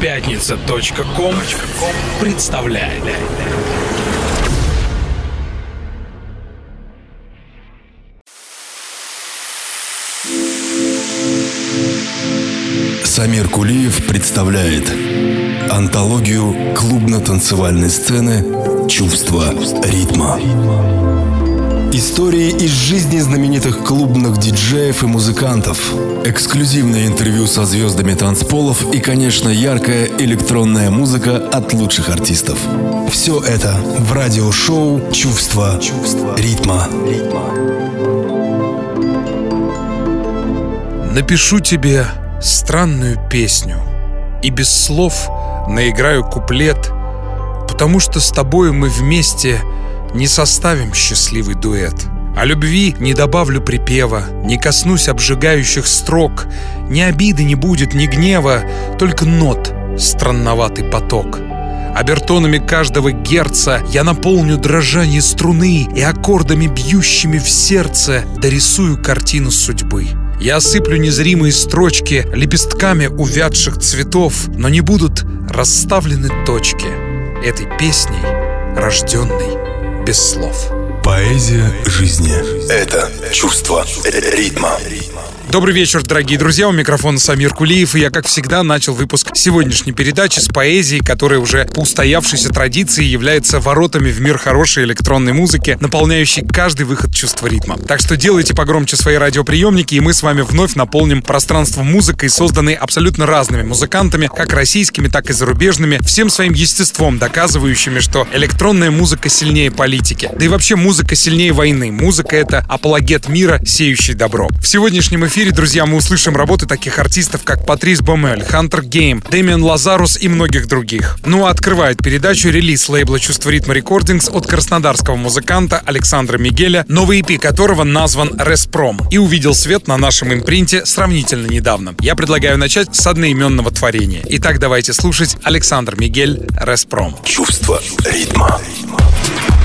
Пятница.ком представляет. Самир Кулиев представляет антологию клубно-танцевальной сцены «Чувство ритма». Истории из жизни знаменитых клубных диджеев и музыкантов, эксклюзивное интервью со звездами танцполов и, конечно, яркая электронная музыка от лучших артистов. Все это в радиошоу «Чувство, ритма». Напишу тебе странную песню и без слов наиграю куплет, потому что с тобой мы вместе не составим счастливый дуэт. О любви не добавлю припева, не коснусь обжигающих строк, ни обиды не будет, ни гнева, только нот, странноватый поток. Обертонами каждого герца я наполню дрожание струны и аккордами, бьющими в сердце, дорисую картину судьбы. Я осыплю незримые строчки лепестками увядших цветов, но не будут расставлены точки этой песней, рожденной без слов. Поэзия жизни – это чувство ритма. Добрый вечер, дорогие друзья. У микрофона Самир Кулиев. И я, как всегда, начал выпуск сегодняшней передачи с поэзией, которая уже по устоявшейся традиции является воротами в мир хорошей электронной музыки, наполняющей каждый выход чувства ритма. Так что делайте погромче свои радиоприемники, и мы с вами вновь наполним пространство музыкой, созданной абсолютно разными музыкантами, как российскими, так и зарубежными, всем своим естеством, доказывающими, что электронная музыка сильнее политики. Да и вообще музыка сильнее войны. Музыка — это апологет мира, сеющий добро. В сегодняшнем эфире эфире, друзья, мы услышим работы таких артистов, как Патрис Бомель, Хантер Гейм, Дэмиан Лазарус и многих других. Ну а открывает передачу релиз лейбла «Чувство ритма рекордингс» от краснодарского музыканта Александра Мигеля, новый EP которого назван «Респром» и увидел свет на нашем импринте сравнительно недавно. Я предлагаю начать с одноименного творения. Итак, давайте слушать Александр Мигель «Респром». Чувство ритма. ритма.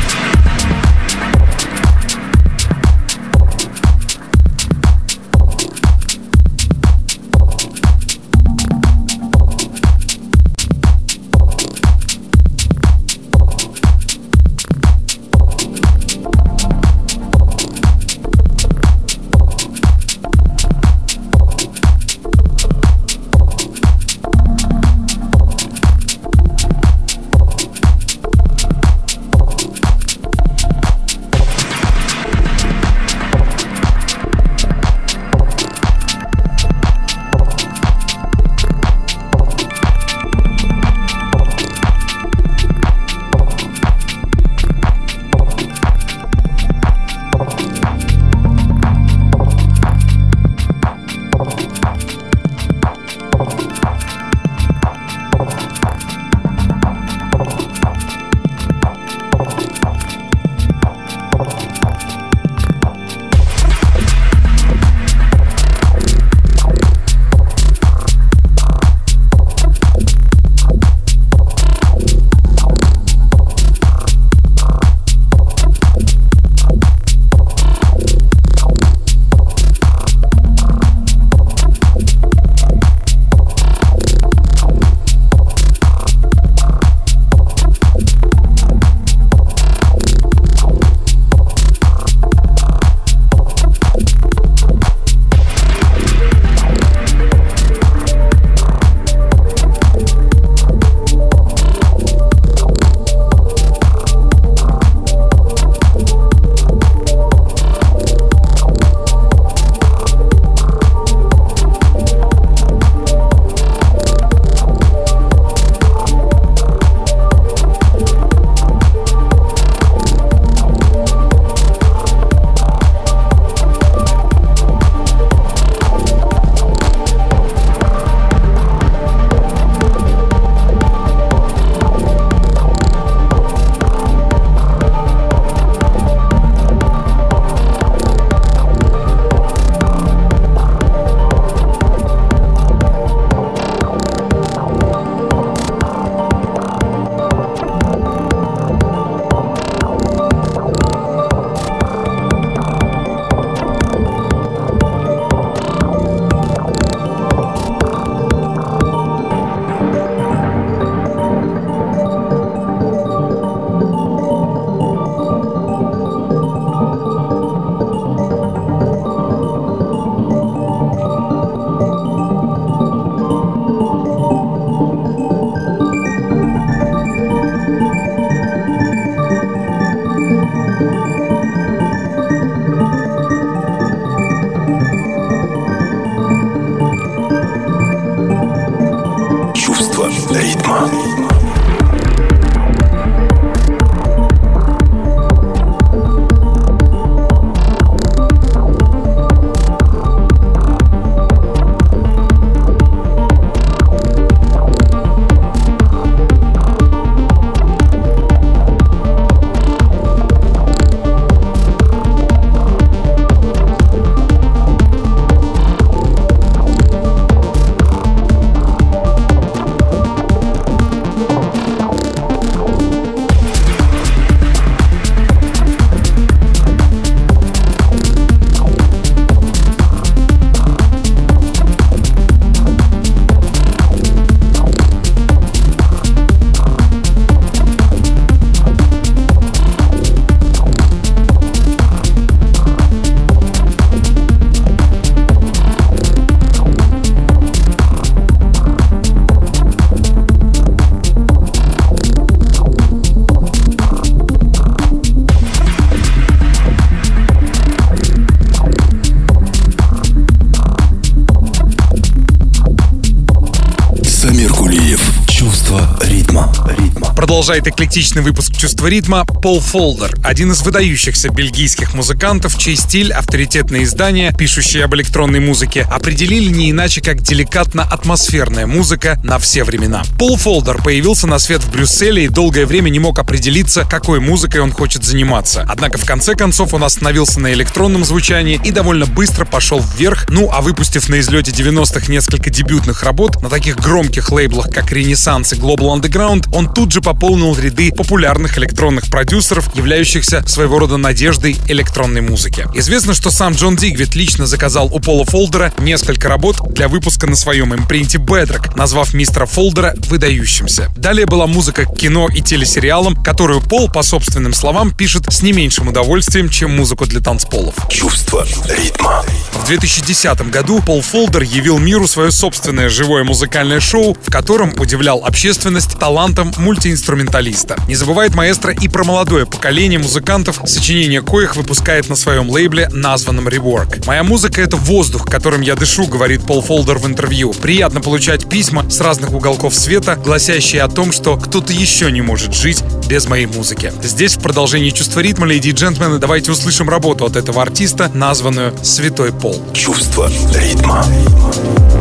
Продолжает эклектичный выпуск «Чувство ритма» Пол Фолдер, один из выдающихся бельгийских музыкантов, чей стиль авторитетные издания, пишущие об электронной музыке, определили не иначе, как деликатно-атмосферная музыка на все времена. Пол Фолдер появился на свет в Брюсселе и долгое время не мог определиться, какой музыкой он хочет заниматься. Однако в конце концов он остановился на электронном звучании и довольно быстро пошел вверх, ну а выпустив на излете 90-х несколько дебютных работ на таких громких лейблах, как Ренессанс и Global Underground, он тут же пополнил пополнил ряды популярных электронных продюсеров, являющихся своего рода надеждой электронной музыки. Известно, что сам Джон Дигвит лично заказал у Пола Фолдера несколько работ для выпуска на своем импринте Bedrock, назвав мистера Фолдера выдающимся. Далее была музыка к кино и телесериалам, которую Пол, по собственным словам, пишет с не меньшим удовольствием, чем музыку для танцполов. Чувство ритма. В 2010 году Пол Фолдер явил миру свое собственное живое музыкальное шоу, в котором удивлял общественность талантом мультиинструментального инструменталиста. Не забывает маэстро и про молодое поколение музыкантов, сочинение коих выпускает на своем лейбле, названном Rework. «Моя музыка — это воздух, которым я дышу», — говорит Пол Фолдер в интервью. «Приятно получать письма с разных уголков света, гласящие о том, что кто-то еще не может жить без моей музыки». Здесь в продолжении чувства ритма, леди и джентльмены, давайте услышим работу от этого артиста, названную «Святой Пол». Чувство ритма. то,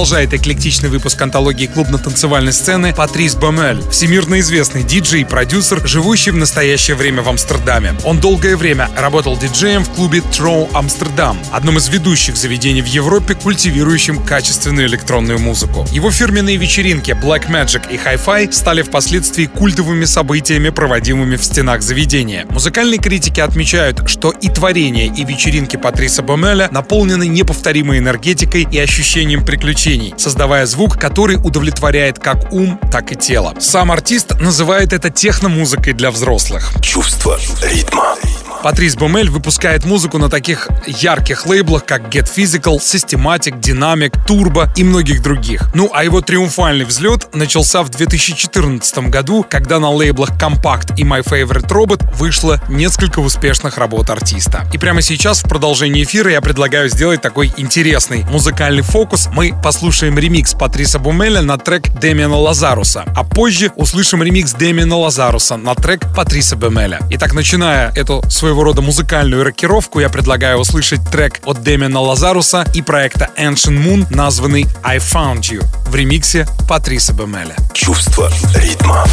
Продолжает эклектичный выпуск антологии клубно-танцевальной сцены Патрис Бомель, всемирно известный диджей и продюсер, живущий в настоящее время в Амстердаме. Он долгое время работал диджеем в клубе Троу Амстердам, одном из ведущих заведений в Европе, культивирующим качественную электронную музыку. Его фирменные вечеринки Black Magic и Hi-Fi стали впоследствии культовыми событиями, проводимыми в стенах заведения. Музыкальные критики отмечают, что и творение, и вечеринки Патриса Бомеля наполнены неповторимой энергетикой и ощущением приключений приключений, создавая звук, который удовлетворяет как ум, так и тело. Сам артист называет это техномузыкой для взрослых. Чувство ритма. Патрис Бомель выпускает музыку на таких ярких лейблах, как Get Physical, Systematic, Dynamic, Turbo и многих других. Ну а его триумфальный взлет начался в 2014 году, когда на лейблах Compact и My Favorite Robot вышло несколько успешных работ артиста. И прямо сейчас в продолжении эфира я предлагаю сделать такой интересный музыкальный фокус. Мы послушаем ремикс Патриса Бумеля на трек Дэмиана Лазаруса, а позже услышим ремикс Дэмиана Лазаруса на трек Патриса Бумеля. Итак, начиная эту свою своего рода музыкальную рокировку, я предлагаю услышать трек от Демина Лазаруса и проекта Ancient Moon, названный I Found You, в ремиксе Патриса Бемеля. Чувство ритма.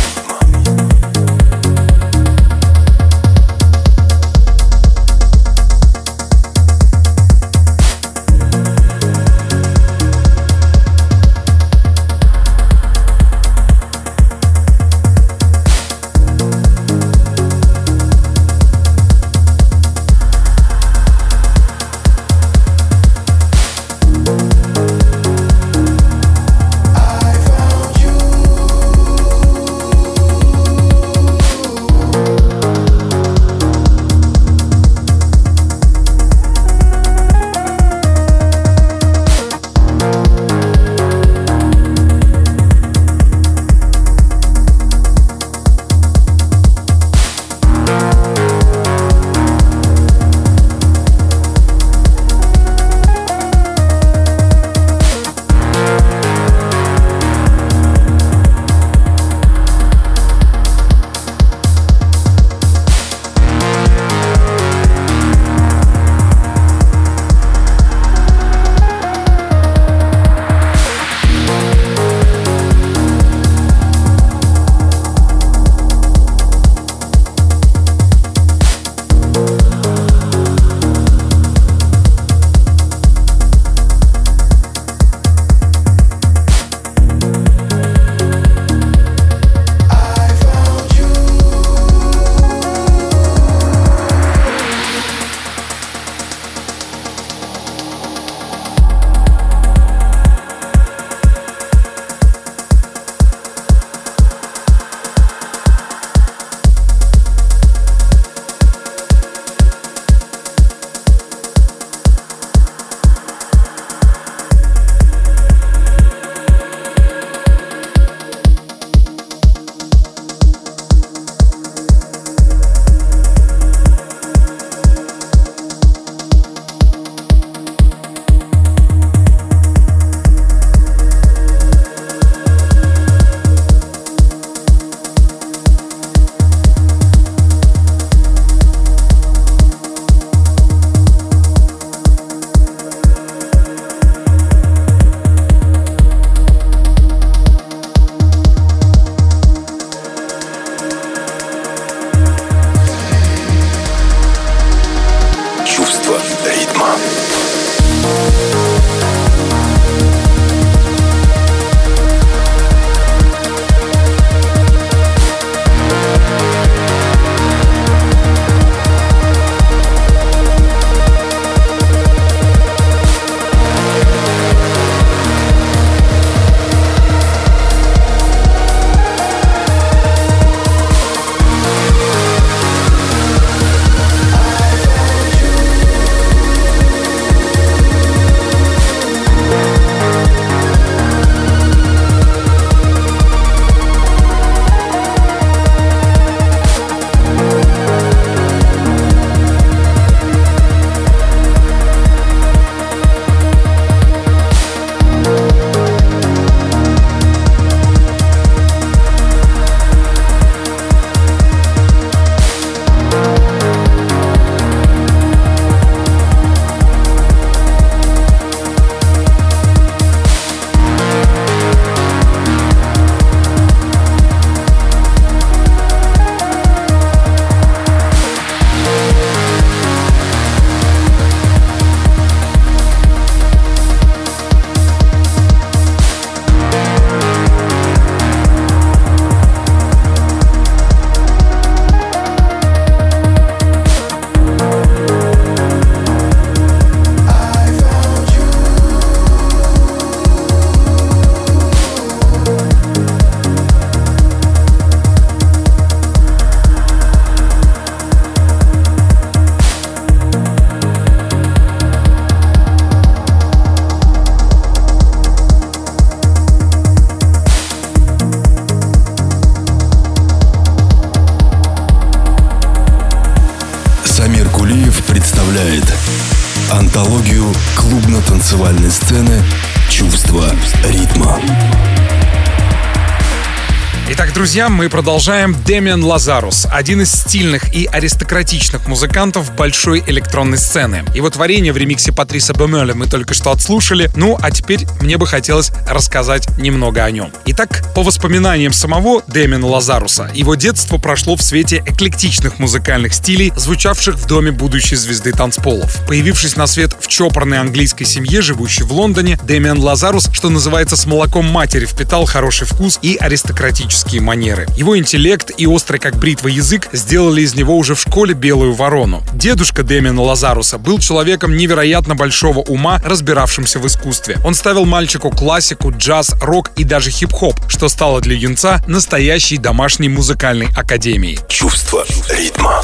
Друзья, мы продолжаем. Демиан Лазарус, один из стильных и аристократичных музыкантов большой электронной сцены. Его творение в ремиксе Патриса Бемеля мы только что отслушали. Ну, а теперь мне бы хотелось рассказать немного о нем. Итак, по воспоминаниям самого Демиана Лазаруса, его детство прошло в свете эклектичных музыкальных стилей, звучавших в доме будущей звезды танцполов. Появившись на свет чопорной английской семье, живущей в Лондоне, Демиан Лазарус, что называется, с молоком матери впитал хороший вкус и аристократический актерские манеры. Его интеллект и острый как бритва язык сделали из него уже в школе белую ворону. Дедушка Дэмиана Лазаруса был человеком невероятно большого ума, разбиравшимся в искусстве. Он ставил мальчику классику, джаз, рок и даже хип-хоп, что стало для юнца настоящей домашней музыкальной академией. Чувство ритма.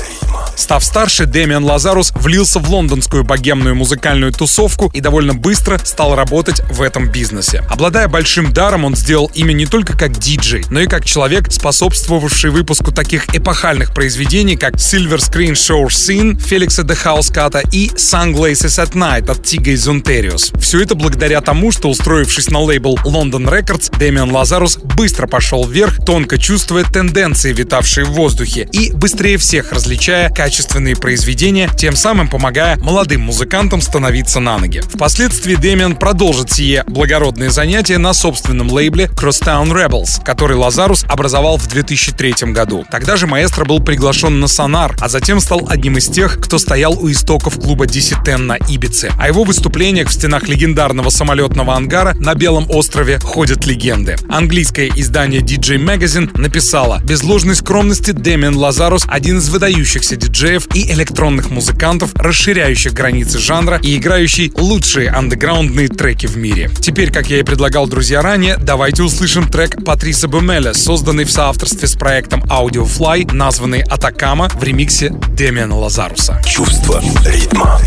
Став старше, Дэмиан Лазарус влился в лондонскую богемную музыкальную тусовку и довольно быстро стал работать в этом бизнесе. Обладая большим даром, он сделал имя не только как диджей, но и как человек, способствовавший выпуску таких эпохальных произведений, как Silver Screen Show Scene Феликса де Хауската и Sunglasses at Night от Тига из Онтериус. Все это благодаря тому, что, устроившись на лейбл London Records, Дэмиан Лазарус быстро пошел вверх, тонко чувствуя тенденции, витавшие в воздухе, и быстрее всех различая качественные произведения, тем самым помогая молодым музыкантам становиться на ноги. Впоследствии Дэмиан продолжит сие благородные занятия на собственном лейбле Crosstown Rebels, который Лазарус образовал в 2003 году. Тогда же маэстро был приглашен на Сонар, а затем стал одним из тех, кто стоял у истоков клуба DC-10 на Ибице. О его выступлениях в стенах легендарного самолетного ангара на Белом острове ходят легенды. Английское издание DJ Magazine написало «Без ложной скромности Дэмиан Лазарус – один из выдающихся диджеев и электронных музыкантов, расширяющих границы жанра и играющий лучшие андеграундные треки в мире». Теперь, как я и предлагал, друзья, ранее, давайте услышим трек Патриса Бумеля созданный в соавторстве с проектом Audiofly, названный Атакама в ремиксе Демиана Лазаруса. Чувство ритма.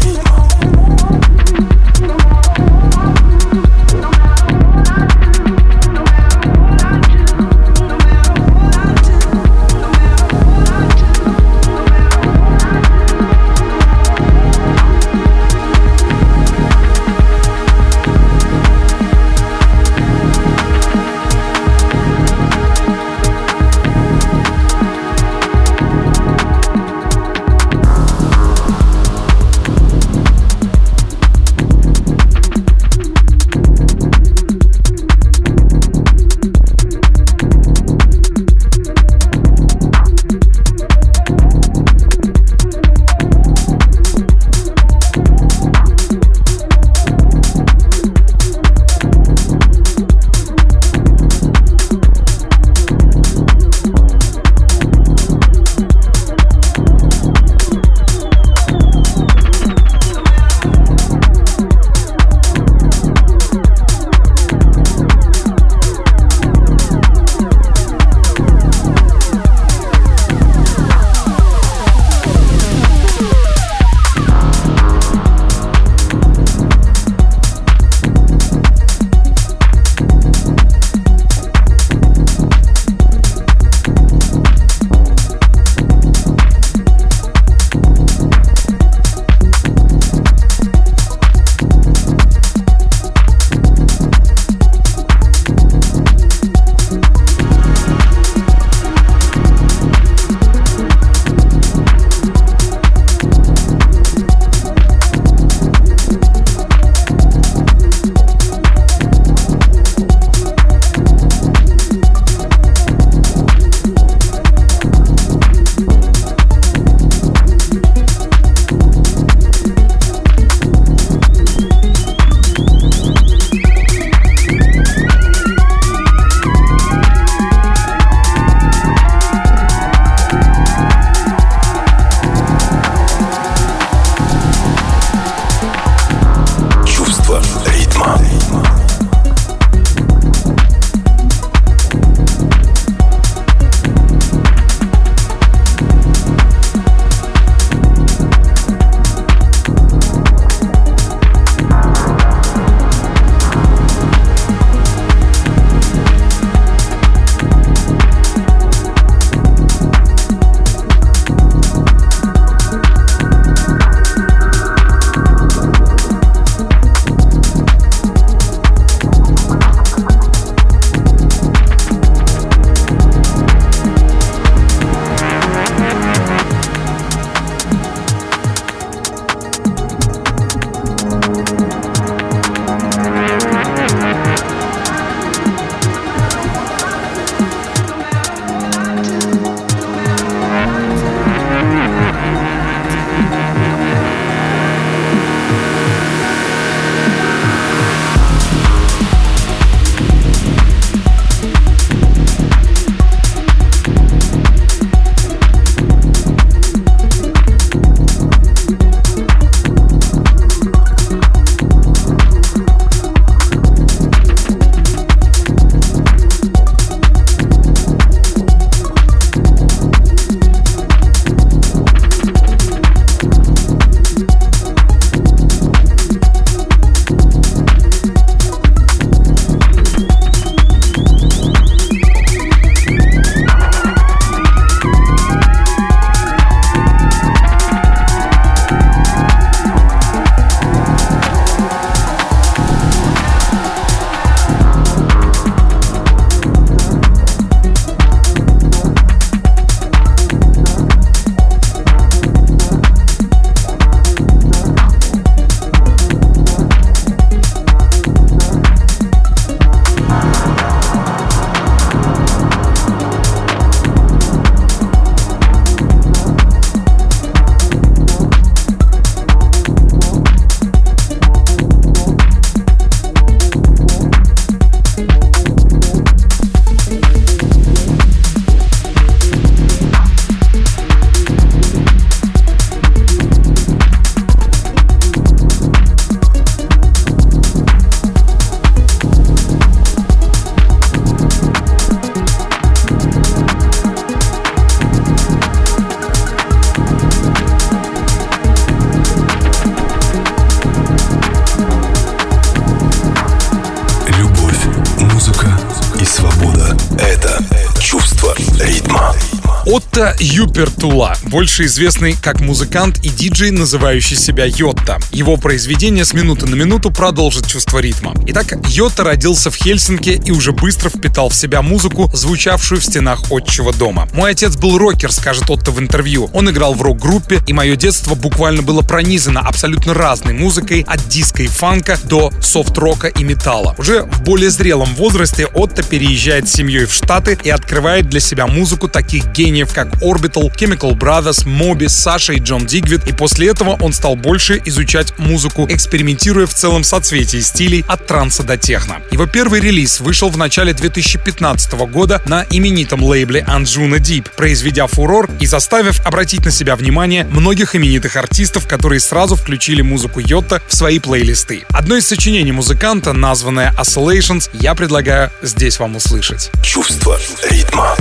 Юпертула, больше известный как музыкант и диджей, называющий себя Йотта. Его произведение с минуты на минуту продолжит чувство ритма. Итак, Йотта родился в Хельсинки и уже быстро впитал в себя музыку, звучавшую в стенах отчего дома. «Мой отец был рокер», скажет Отто в интервью. Он играл в рок-группе, и мое детство буквально было пронизано абсолютно разной музыкой, от диска и фанка до софт-рока и металла. Уже в более зрелом возрасте Отто переезжает с семьей в Штаты и открывает для себя музыку таких гениев как Orbital, Chemical Brothers, Моби, Саша и Джон Дигвид, и после этого он стал больше изучать музыку, экспериментируя в целом соцветии стилей от транса до техно. Его первый релиз вышел в начале 2015 года на именитом лейбле Anjuna Deep, произведя фурор и заставив обратить на себя внимание многих именитых артистов, которые сразу включили музыку Йотта в свои плейлисты. Одно из сочинений музыканта, названное Oscillations, я предлагаю здесь вам услышать. Чувство ритма.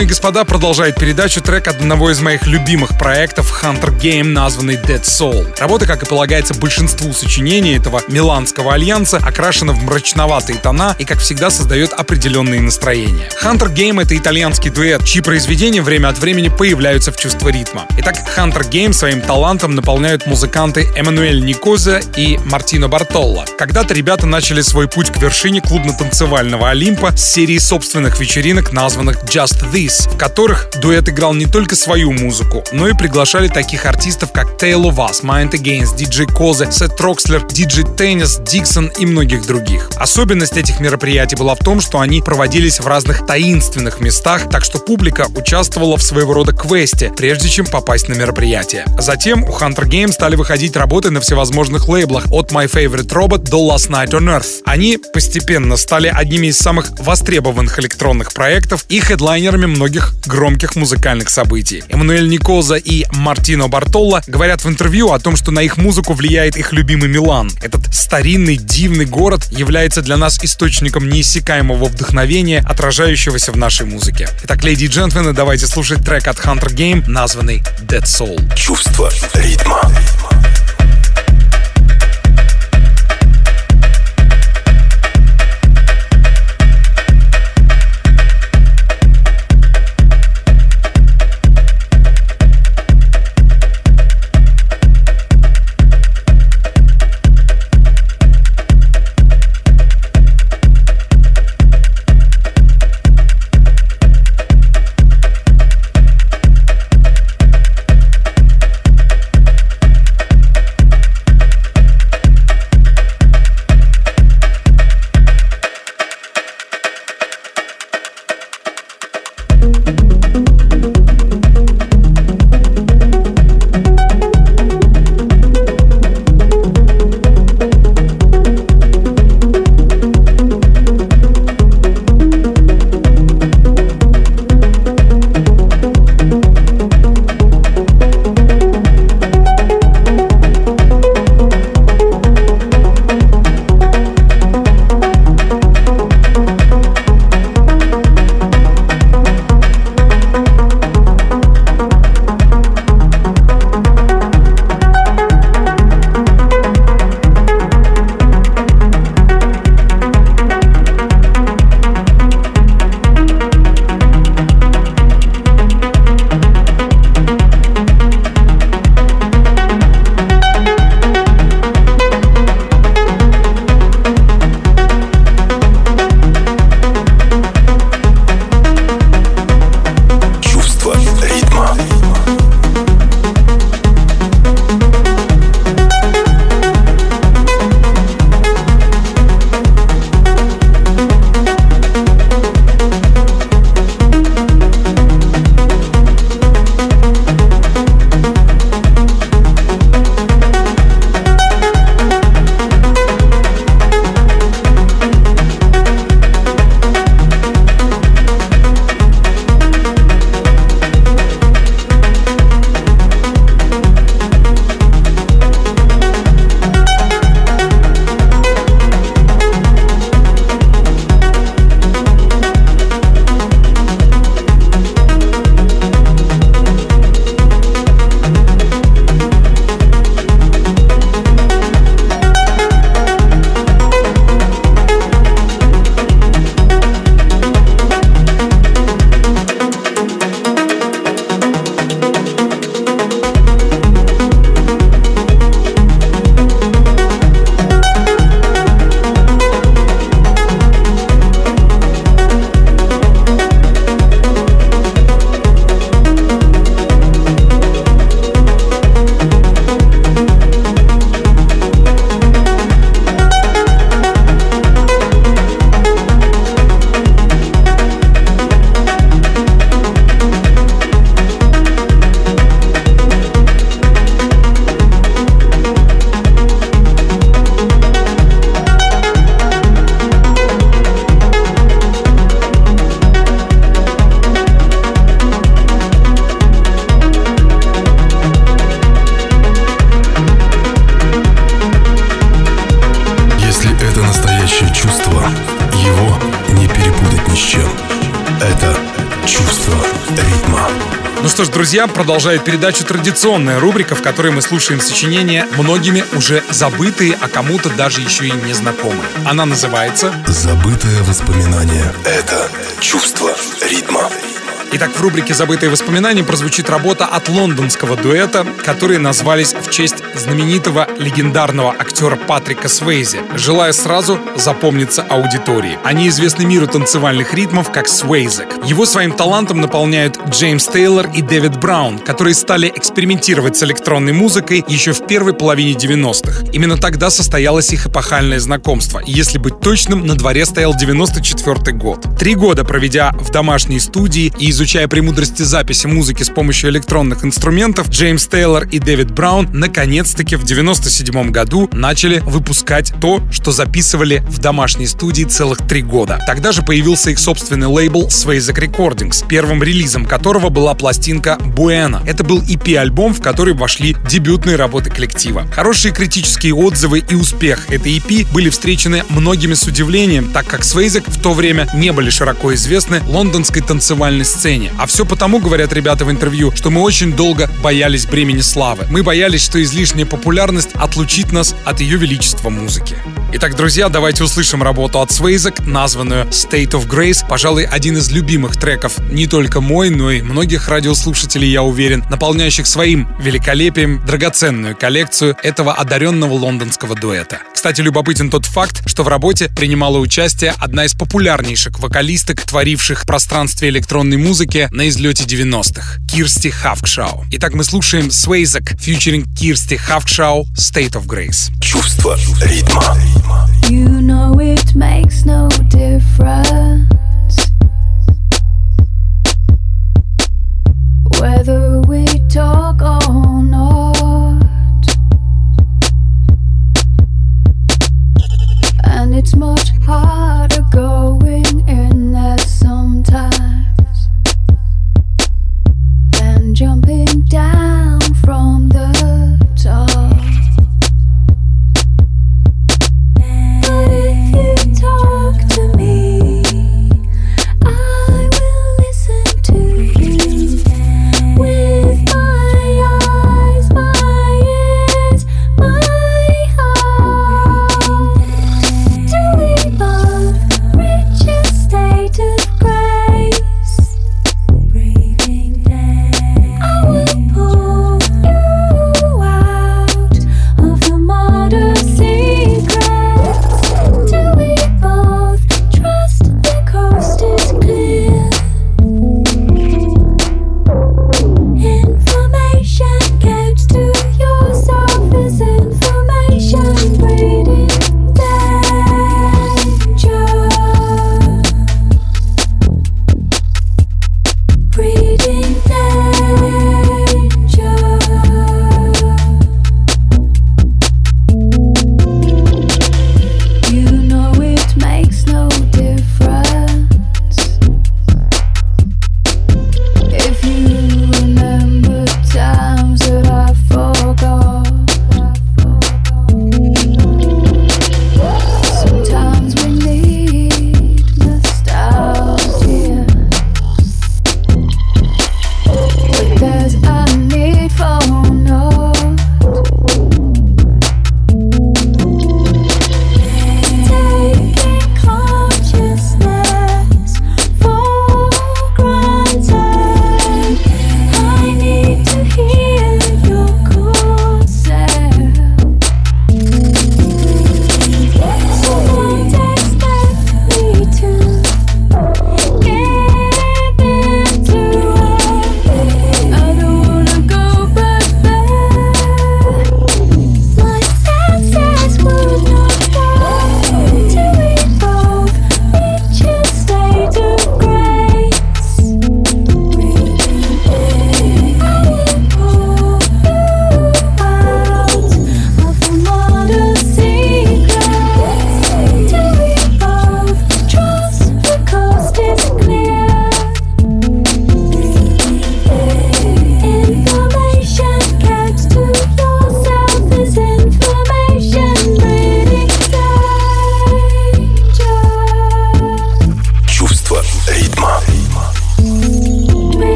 Дамы и господа, продолжает передачу трек одного из моих любимых проектов Hunter Game, названный Dead Soul. Работа, как и полагается большинству сочинений этого миланского альянса, окрашена в мрачноватые тона и, как всегда, создает определенные настроения. Hunter Game — это итальянский дуэт, чьи произведения время от времени появляются в чувство ритма. Итак, Hunter Game своим талантом наполняют музыканты Эммануэль Никоза и Мартино Бартолло. Когда-то ребята начали свой путь к вершине клубно-танцевального Олимпа с серии собственных вечеринок, названных Just This, в которых дуэт играл не только свою музыку, но и приглашали таких артистов, как of Us, Mind Against, DJ Koze, Сет Трокслер, DJ Tennis, Dixon и многих других. Особенность этих мероприятий была в том, что они проводились в разных таинственных местах, так что публика участвовала в своего рода квесте, прежде чем попасть на мероприятие. Затем у Hunter Game стали выходить работы на всевозможных лейблах от My Favorite Robot до Last Night on Earth. Они постепенно стали одними из самых востребованных электронных проектов и хедлайнерами многих громких музыкальных событий. Эммануэль Никоза и Мартино Бартолла говорят в интервью о том, что на их музыку влияет их любимый Милан. Этот старинный, дивный город является для нас источником неиссякаемого вдохновения, отражающегося в нашей музыке. Итак, леди и джентльмены, давайте слушать трек от Hunter Game, названный Dead Soul. Чувство ритма. с продолжает передачу традиционная рубрика, в которой мы слушаем сочинения многими уже забытые, а кому-то даже еще и незнакомые. Она называется «Забытое воспоминание». Это чувство ритма. Итак, в рубрике «Забытые воспоминания» прозвучит работа от лондонского дуэта, которые назвались в честь знаменитого легендарного актера Патрика Свейзи, желая сразу запомниться аудитории. Они известны миру танцевальных ритмов как Свейзек. Его своим талантом наполняют Джеймс Тейлор и Дэвид Браун, которые стали экспериментировать с электронной музыкой еще в первой половине 90-х. Именно тогда состоялось их эпохальное знакомство. Если быть точным, на дворе стоял 94 год. Три года проведя в домашней студии и из изучая премудрости записи музыки с помощью электронных инструментов, Джеймс Тейлор и Дэвид Браун наконец-таки в 97 году начали выпускать то, что записывали в домашней студии целых три года. Тогда же появился их собственный лейбл Swayzek Recordings, первым релизом которого была пластинка Buena. Это был EP-альбом, в который вошли дебютные работы коллектива. Хорошие критические отзывы и успех этой EP были встречены многими с удивлением, так как Swayzek в то время не были широко известны лондонской танцевальной сцене. А все потому, говорят ребята в интервью, что мы очень долго боялись бремени славы. Мы боялись, что излишняя популярность отлучит нас от ее величества музыки. Итак, друзья, давайте услышим работу от Свейзек, названную State of Grace. Пожалуй, один из любимых треков не только мой, но и многих радиослушателей, я уверен, наполняющих своим великолепием драгоценную коллекцию этого одаренного лондонского дуэта. Кстати, любопытен тот факт, что в работе принимала участие одна из популярнейших вокалисток, творивших в пространстве электронной музыки на излете 90-х — Кирсти Хавкшау. Итак, мы слушаем Свейзак, фьючеринг Кирсти Хавкшау «State of Grace». Чувство ритма. You know it makes no difference Whether we talk or not And it's much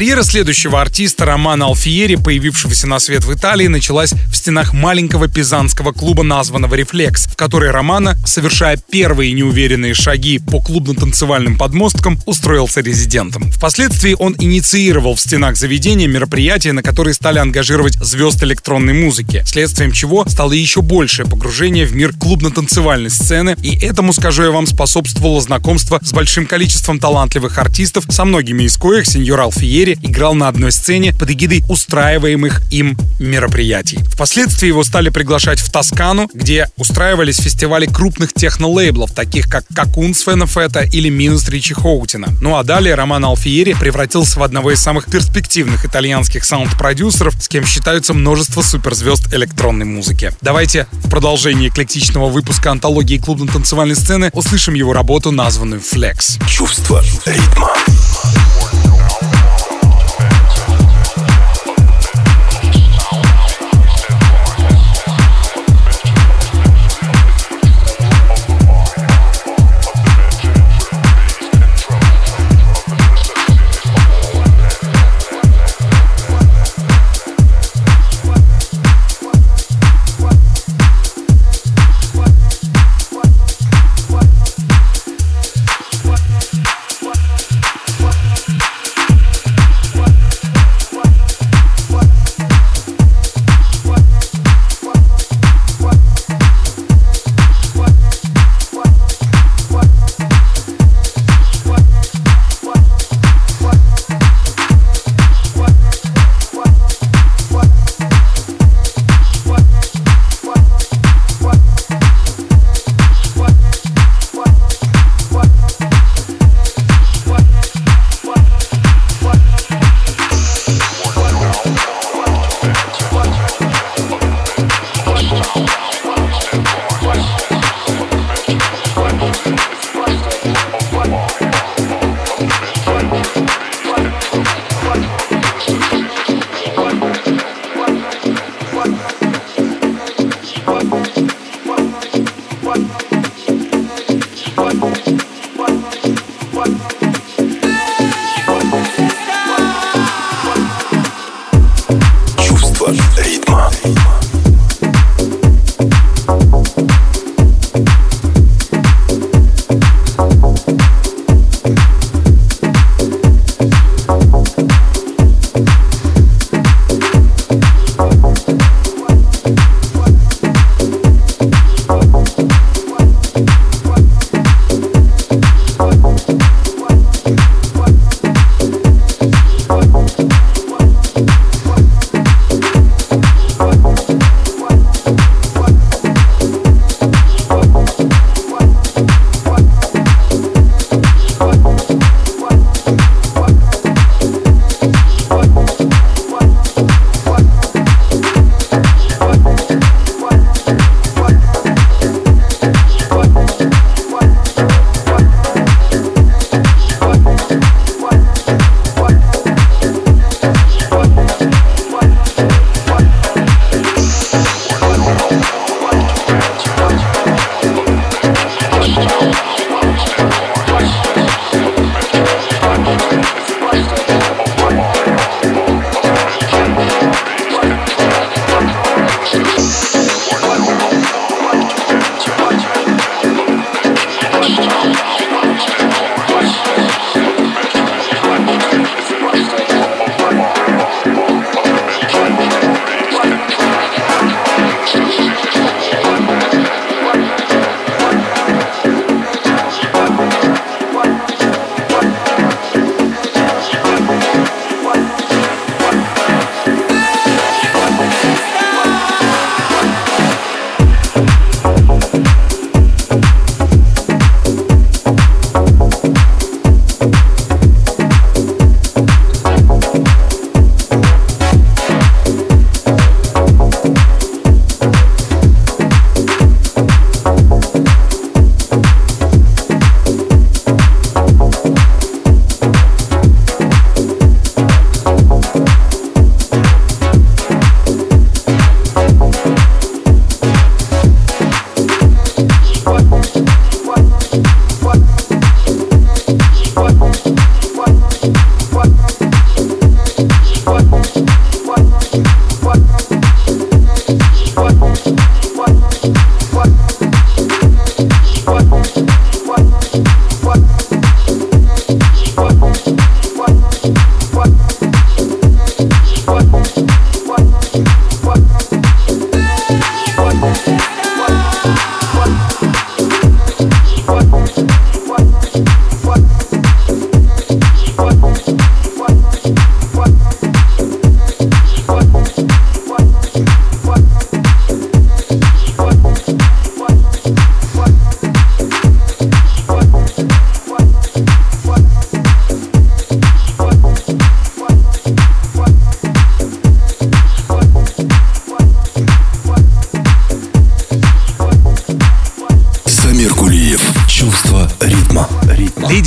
Карьера следующего артиста Романа Алфиери, появившегося на свет в Италии, началась стенах маленького пизанского клуба, названного «Рефлекс», в который Романа, совершая первые неуверенные шаги по клубно-танцевальным подмосткам, устроился резидентом. Впоследствии он инициировал в стенах заведения мероприятия, на которые стали ангажировать звезд электронной музыки, следствием чего стало еще большее погружение в мир клубно-танцевальной сцены, и этому, скажу я вам, способствовало знакомство с большим количеством талантливых артистов, со многими из коих сеньор Алфиери играл на одной сцене под эгидой устраиваемых им мероприятий. Впоследствии его стали приглашать в Тоскану, где устраивались фестивали крупных техно-лейблов, таких как Какун Свена Фета или Минус Ричи Хоутина. Ну а далее Роман Алфиери превратился в одного из самых перспективных итальянских саунд-продюсеров, с кем считаются множество суперзвезд электронной музыки. Давайте в продолжении эклектичного выпуска антологии клубно-танцевальной сцены услышим его работу, названную «Flex». Чувство ритма.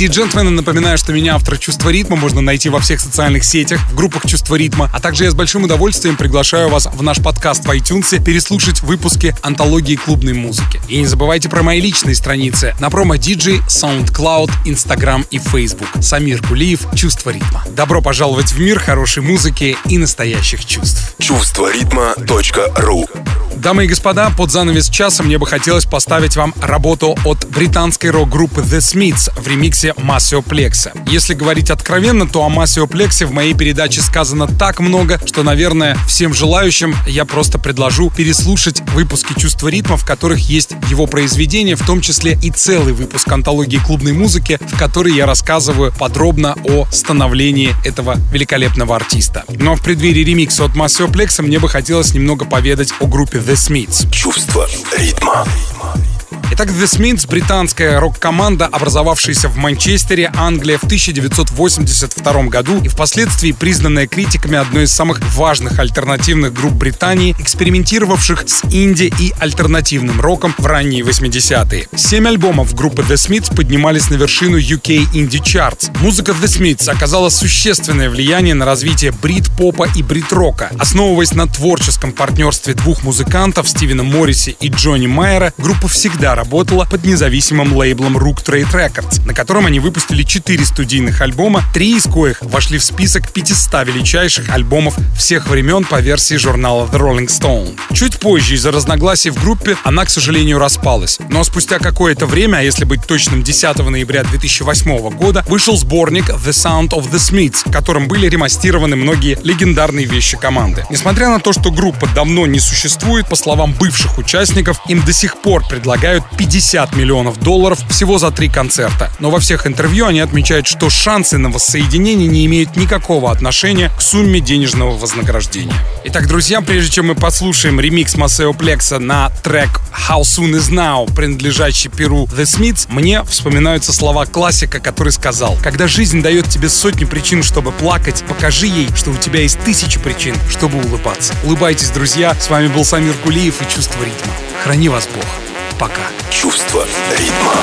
Леди и джентльмены, напоминаю, что меня, автор «Чувство ритма», можно найти во всех социальных сетях, в группах «Чувство ритма», а также я с большим удовольствием приглашаю вас в наш подкаст в iTunes переслушать выпуски антологии клубной музыки. И не забывайте про мои личные страницы на промо DJ, SoundCloud, Instagram и Facebook. Самир Кулиев, «Чувство ритма». Добро пожаловать в мир хорошей музыки и настоящих чувств. Чувство ритма.ру Дамы и господа, под занавес часа мне бы хотелось поставить вам работу от британской рок-группы The Smiths в ремиксе Массио Плекса. Если говорить откровенно, то о Массио Плексе в моей передаче сказано так много, что, наверное, всем желающим я просто предложу переслушать выпуски «Чувства ритма», в которых есть его произведения, в том числе и целый выпуск антологии клубной музыки, в которой я рассказываю подробно о становлении этого великолепного артиста. Но в преддверии ремикса от Массио Плекса мне бы хотелось немного поведать о группе The Smiths. Чувство ритма. Итак, The Smiths — британская рок-команда, образовавшаяся в Манчестере, Англия в 1982 году и впоследствии признанная критиками одной из самых важных альтернативных групп Британии, экспериментировавших с инди и альтернативным роком в ранние 80-е. Семь альбомов группы The Smiths поднимались на вершину UK Indie Charts. Музыка The Smiths оказала существенное влияние на развитие брит-попа и брит-рока. Основываясь на творческом партнерстве двух музыкантов, Стивена Морриси и Джонни Майера, группа всегда работала под независимым лейблом Rook Trade Records, на котором они выпустили 4 студийных альбома, три из коих вошли в список 500 величайших альбомов всех времен по версии журнала The Rolling Stone. Чуть позже из-за разногласий в группе она, к сожалению, распалась. Но спустя какое-то время, а если быть точным, 10 ноября 2008 года, вышел сборник The Sound of the Smiths, в котором были ремастированы многие легендарные вещи команды. Несмотря на то, что группа давно не существует, по словам бывших участников, им до сих пор предлагают 50 миллионов долларов всего за три концерта. Но во всех интервью они отмечают, что шансы на воссоединение не имеют никакого отношения к сумме денежного вознаграждения. Итак, друзья, прежде чем мы послушаем ремикс Масео Плекса на трек How Soon Is Now, принадлежащий Перу The Smiths, мне вспоминаются слова классика, который сказал, когда жизнь дает тебе сотни причин, чтобы плакать, покажи ей, что у тебя есть тысячи причин, чтобы улыбаться. Улыбайтесь, друзья. С вами был Самир Кулиев и Чувство ритма. Храни вас Бог. Пока. Чувство ритма.